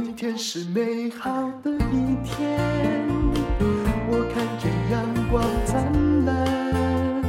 今天是美好的一天，我看见阳光灿烂。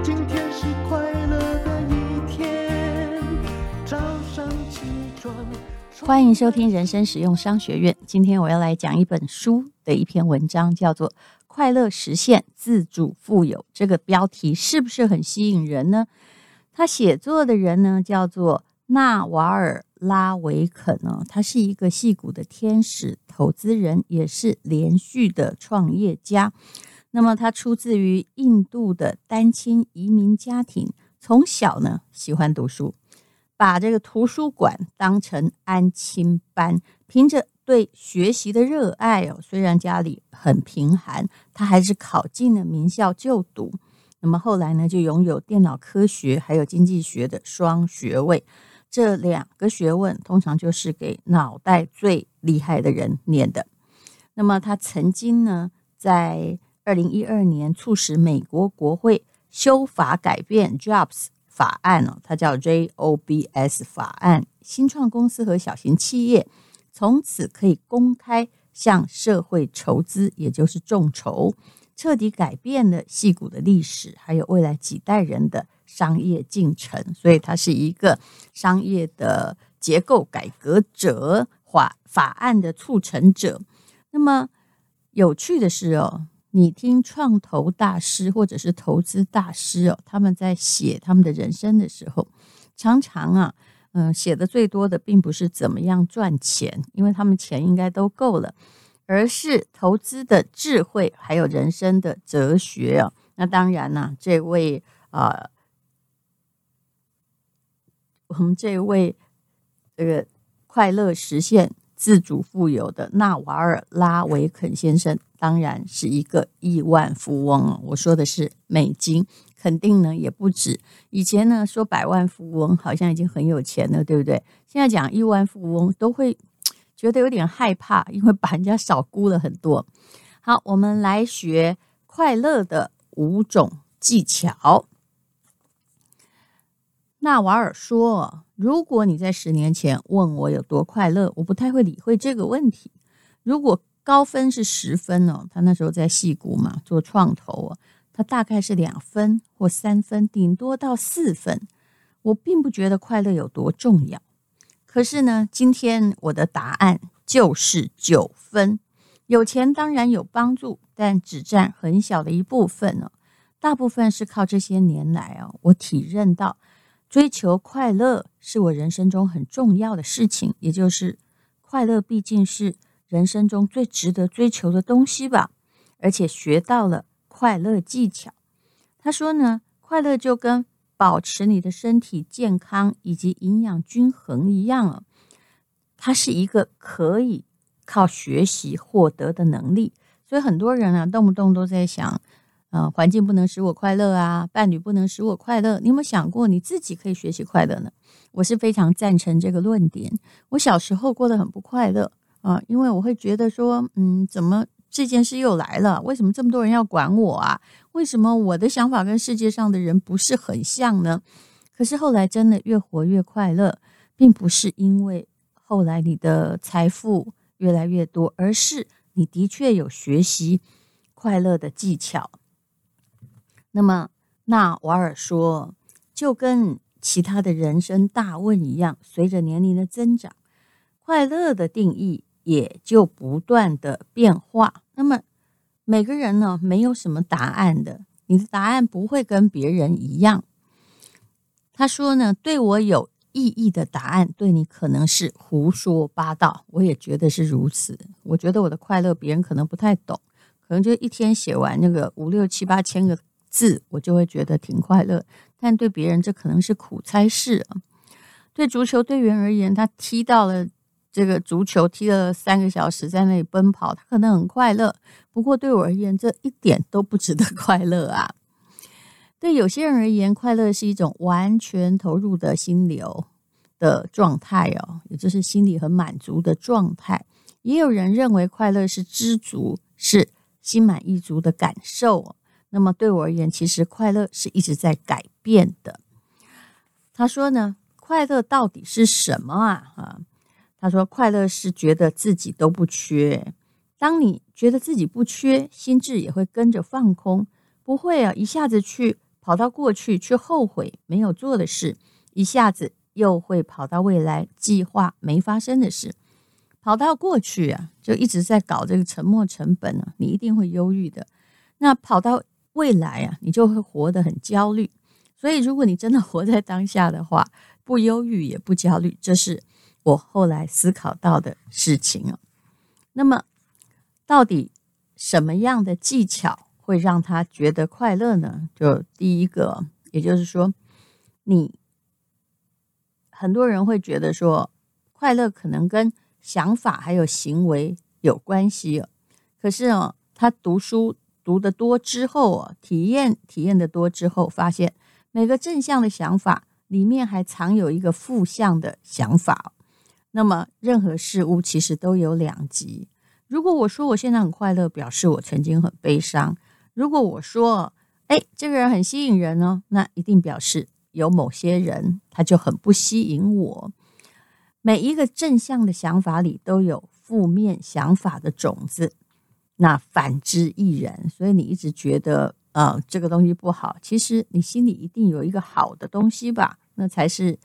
今天是快乐的一天，早上起床。欢迎收听人生实用商学院。今天我要来讲一本书的一篇文章，叫做《快乐实现自主富有》。这个标题是不是很吸引人呢？他写作的人呢，叫做纳瓦尔拉维肯哦，他是一个戏骨的天使投资人，也是连续的创业家。那么他出自于印度的单亲移民家庭，从小呢喜欢读书，把这个图书馆当成安亲班，凭着对学习的热爱哦，虽然家里很贫寒，他还是考进了名校就读。那么后来呢，就拥有电脑科学还有经济学的双学位。这两个学问通常就是给脑袋最厉害的人念的。那么他曾经呢，在二零一二年促使美国国会修法改变 JOBS 法案哦，它叫 JOBS 法案，新创公司和小型企业从此可以公开向社会筹资，也就是众筹。彻底改变了戏骨的历史，还有未来几代人的商业进程。所以，他是一个商业的结构改革者，法法案的促成者。那么有趣的是哦，你听创投大师或者是投资大师哦，他们在写他们的人生的时候，常常啊，嗯、写的最多的并不是怎么样赚钱，因为他们钱应该都够了。而是投资的智慧，还有人生的哲学啊。那当然呢，这位啊、呃，我们这位这个快乐实现自主富有的纳瓦尔拉维肯先生，当然是一个亿万富翁啊。我说的是美金，肯定呢也不止。以前呢说百万富翁好像已经很有钱了，对不对？现在讲亿万富翁都会。觉得有点害怕，因为把人家少估了很多。好，我们来学快乐的五种技巧。纳瓦尔说：“如果你在十年前问我有多快乐，我不太会理会这个问题。如果高分是十分哦，他那时候在戏谷嘛，做创投啊，他大概是两分或三分，顶多到四分。我并不觉得快乐有多重要。”可是呢，今天我的答案就是九分。有钱当然有帮助，但只占很小的一部分哦。大部分是靠这些年来哦，我体认到追求快乐是我人生中很重要的事情，也就是快乐毕竟是人生中最值得追求的东西吧。而且学到了快乐技巧。他说呢，快乐就跟保持你的身体健康以及营养均衡一样啊，它是一个可以靠学习获得的能力。所以很多人啊，动不动都在想，呃，环境不能使我快乐啊，伴侣不能使我快乐。你有没有想过你自己可以学习快乐呢？我是非常赞成这个论点。我小时候过得很不快乐啊，因为我会觉得说，嗯，怎么？这件事又来了，为什么这么多人要管我啊？为什么我的想法跟世界上的人不是很像呢？可是后来真的越活越快乐，并不是因为后来你的财富越来越多，而是你的确有学习快乐的技巧。那么纳瓦尔说，就跟其他的人生大问一样，随着年龄的增长，快乐的定义。也就不断的变化。那么每个人呢，没有什么答案的，你的答案不会跟别人一样。他说呢，对我有意义的答案，对你可能是胡说八道。我也觉得是如此。我觉得我的快乐，别人可能不太懂，可能就一天写完那个五六七八千个字，我就会觉得挺快乐。但对别人，这可能是苦差事啊。对足球队员而言，他踢到了。这个足球踢了三个小时，在那里奔跑，他可能很快乐。不过对我而言，这一点都不值得 快乐啊。对有些人而言，快乐是一种完全投入的心流的状态哦，也就是心里很满足的状态。也有人认为快乐是知足，是心满意足的感受。那么对我而言，其实快乐是一直在改变的。他说呢，快乐到底是什么啊？啊？他说：“快乐是觉得自己都不缺。当你觉得自己不缺，心智也会跟着放空，不会啊一下子去跑到过去去后悔没有做的事，一下子又会跑到未来计划没发生的事。跑到过去啊，就一直在搞这个沉没成本啊，你一定会忧郁的。那跑到未来啊，你就会活得很焦虑。所以，如果你真的活在当下的话，不忧郁也不焦虑，这是。”我后来思考到的事情啊，那么到底什么样的技巧会让他觉得快乐呢？就第一个，也就是说，你很多人会觉得说，快乐可能跟想法还有行为有关系。可是哦，他读书读得多之后啊，体验体验得多之后，发现每个正向的想法里面还藏有一个负向的想法。那么，任何事物其实都有两极。如果我说我现在很快乐，表示我曾经很悲伤；如果我说，哎，这个人很吸引人呢，那一定表示有某些人他就很不吸引我。每一个正向的想法里都有负面想法的种子，那反之亦然。所以你一直觉得，呃，这个东西不好，其实你心里一定有一个好的东西吧？那才是。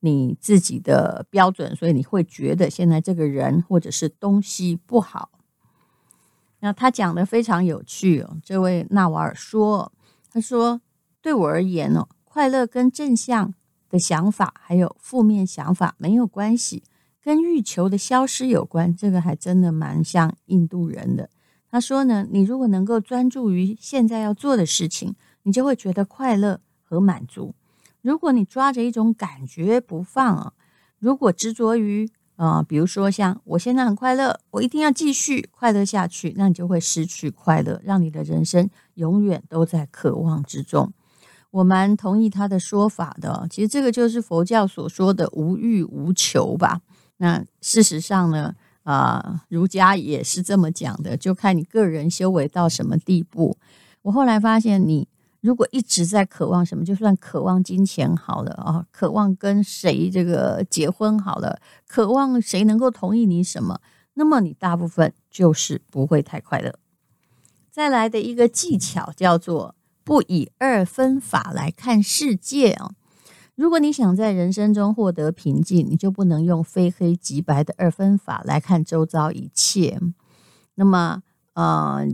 你自己的标准，所以你会觉得现在这个人或者是东西不好。那他讲的非常有趣哦，这位纳瓦尔说：“他说对我而言哦，快乐跟正向的想法还有负面想法没有关系，跟欲求的消失有关。这个还真的蛮像印度人的。他说呢，你如果能够专注于现在要做的事情，你就会觉得快乐和满足。”如果你抓着一种感觉不放啊，如果执着于啊、比如说像我现在很快乐，我一定要继续快乐下去，那你就会失去快乐，让你的人生永远都在渴望之中。我蛮同意他的说法的，其实这个就是佛教所说的无欲无求吧。那事实上呢，啊、儒家也是这么讲的，就看你个人修为到什么地步。我后来发现你。如果一直在渴望什么，就算渴望金钱好了啊，渴望跟谁这个结婚好了，渴望谁能够同意你什么，那么你大部分就是不会太快乐。再来的一个技巧叫做不以二分法来看世界啊。如果你想在人生中获得平静，你就不能用非黑即白的二分法来看周遭一切。那么，呃，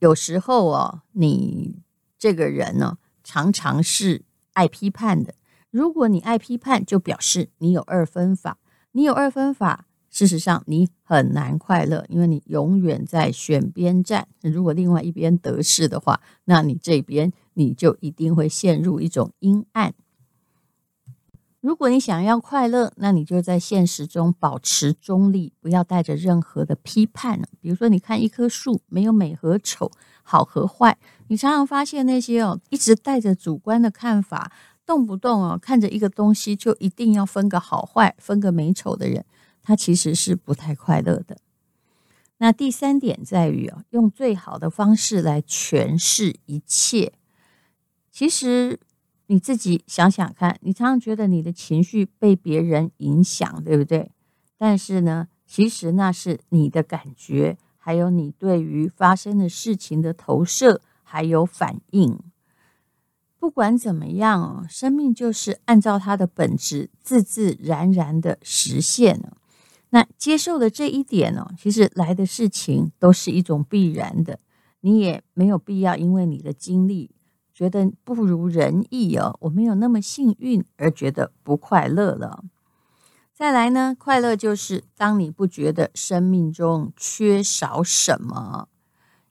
有时候哦，你。这个人呢，常常是爱批判的。如果你爱批判，就表示你有二分法。你有二分法，事实上你很难快乐，因为你永远在选边站。如果另外一边得势的话，那你这边你就一定会陷入一种阴暗。如果你想要快乐，那你就在现实中保持中立，不要带着任何的批判。比如说，你看一棵树，没有美和丑。好和坏，你常常发现那些哦，一直带着主观的看法，动不动哦看着一个东西就一定要分个好坏、分个美丑的人，他其实是不太快乐的。那第三点在于哦，用最好的方式来诠释一切。其实你自己想想看，你常常觉得你的情绪被别人影响，对不对？但是呢，其实那是你的感觉。还有你对于发生的事情的投射，还有反应。不管怎么样，生命就是按照它的本质自自然然的实现了。那接受的这一点呢，其实来的事情都是一种必然的。你也没有必要因为你的经历觉得不如人意哦，我没有那么幸运而觉得不快乐了。再来呢，快乐就是当你不觉得生命中缺少什么。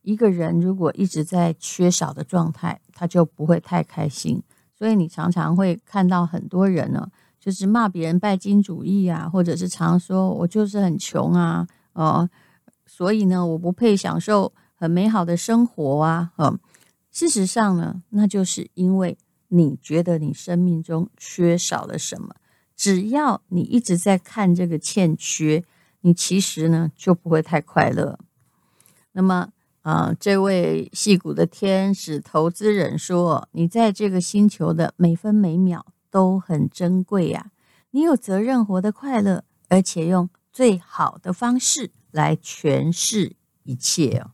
一个人如果一直在缺少的状态，他就不会太开心。所以你常常会看到很多人呢，就是骂别人拜金主义啊，或者是常说我就是很穷啊，哦，所以呢，我不配享受很美好的生活啊。嗯，事实上呢，那就是因为你觉得你生命中缺少了什么。只要你一直在看这个欠缺，你其实呢就不会太快乐。那么，啊、呃，这位戏骨的天使投资人说：“你在这个星球的每分每秒都很珍贵呀、啊，你有责任活得快乐，而且用最好的方式来诠释一切哦。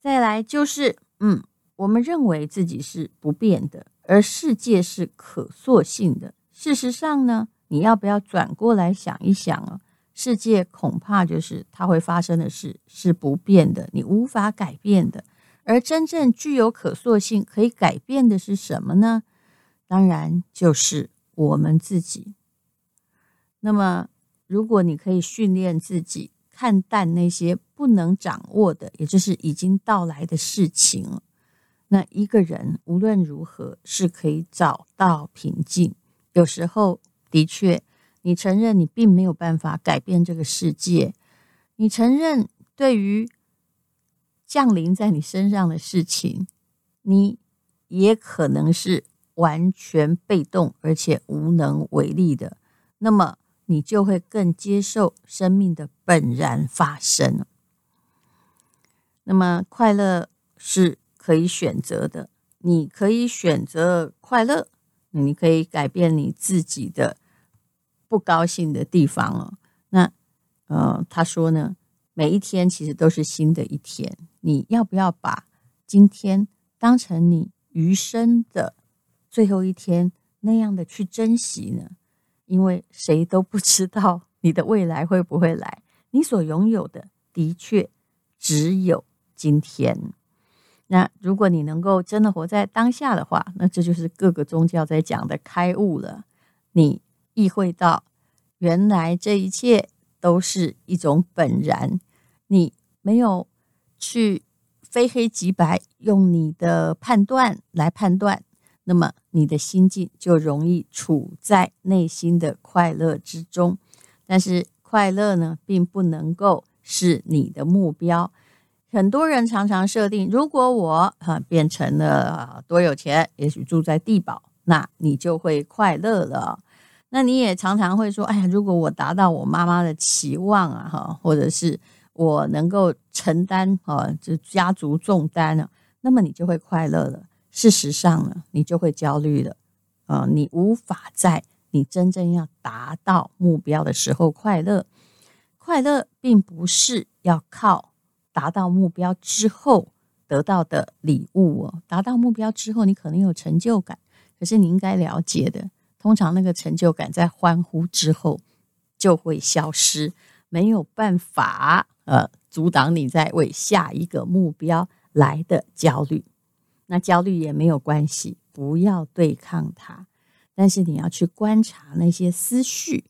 再来就是，嗯，我们认为自己是不变的，而世界是可塑性的。事实上呢，你要不要转过来想一想啊？世界恐怕就是它会发生的事是不变的，你无法改变的。而真正具有可塑性、可以改变的是什么呢？当然就是我们自己。那么，如果你可以训练自己看淡那些不能掌握的，也就是已经到来的事情，那一个人无论如何是可以找到平静。有时候，的确。你承认你并没有办法改变这个世界，你承认对于降临在你身上的事情，你也可能是完全被动而且无能为力的，那么你就会更接受生命的本然发生。那么快乐是可以选择的，你可以选择快乐，你可以改变你自己的。不高兴的地方哦，那呃，他说呢，每一天其实都是新的一天，你要不要把今天当成你余生的最后一天那样的去珍惜呢？因为谁都不知道你的未来会不会来，你所拥有的的确只有今天。那如果你能够真的活在当下的话，那这就是各个宗教在讲的开悟了，你。意会到，原来这一切都是一种本然。你没有去非黑即白，用你的判断来判断，那么你的心境就容易处在内心的快乐之中。但是快乐呢，并不能够是你的目标。很多人常常设定，如果我啊变成了多有钱，也许住在地堡，那你就会快乐了。那你也常常会说：“哎呀，如果我达到我妈妈的期望啊，哈，或者是我能够承担啊，这家族重担呢，那么你就会快乐了。事实上呢，你就会焦虑了。啊，你无法在你真正要达到目标的时候快乐。快乐并不是要靠达到目标之后得到的礼物哦。达到目标之后，你可能有成就感，可是你应该了解的。”通常那个成就感在欢呼之后就会消失，没有办法呃阻挡你在为下一个目标来的焦虑。那焦虑也没有关系，不要对抗它，但是你要去观察那些思绪。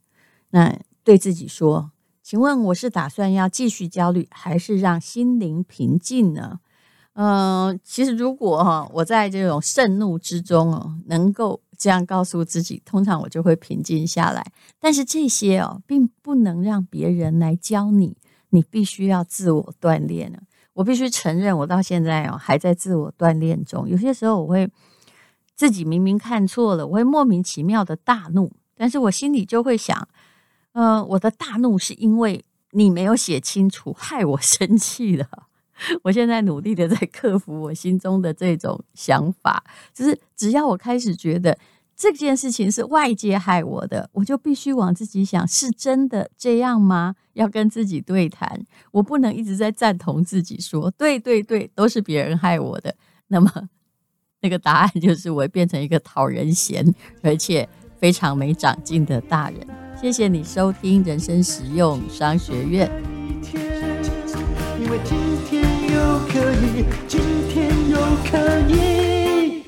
那对自己说：“请问我是打算要继续焦虑，还是让心灵平静呢？”嗯、其实如果哈我在这种盛怒之中哦，能够。这样告诉自己，通常我就会平静下来。但是这些哦，并不能让别人来教你，你必须要自我锻炼呢。我必须承认，我到现在哦还在自我锻炼中。有些时候，我会自己明明看错了，我会莫名其妙的大怒，但是我心里就会想，呃，我的大怒是因为你没有写清楚，害我生气了。我现在努力的在克服我心中的这种想法，就是只要我开始觉得这件事情是外界害我的，我就必须往自己想，是真的这样吗？要跟自己对谈，我不能一直在赞同自己说，对对对，都是别人害我的。那么那个答案就是我变成一个讨人嫌而且非常没长进的大人。谢谢你收听人生实用商学院。因为今天又可以，今天又可以。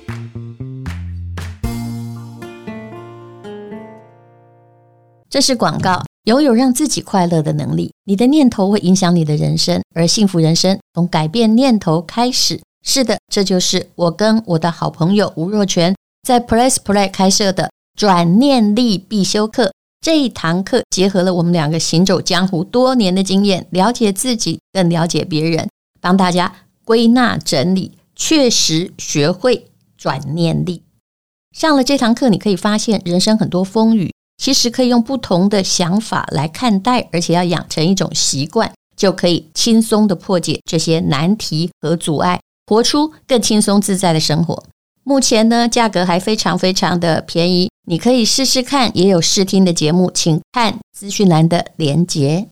这是广告。拥有让自己快乐的能力，你的念头会影响你的人生，而幸福人生从改变念头开始。是的，这就是我跟我的好朋友吴若权在 Press Play 开设的转念力必修课。这一堂课结合了我们两个行走江湖多年的经验，了解自己，更了解别人，帮大家归纳整理，确实学会转念力。上了这堂课，你可以发现人生很多风雨，其实可以用不同的想法来看待，而且要养成一种习惯，就可以轻松地破解这些难题和阻碍，活出更轻松自在的生活。目前呢，价格还非常非常的便宜。你可以试试看，也有试听的节目，请看资讯栏的连结。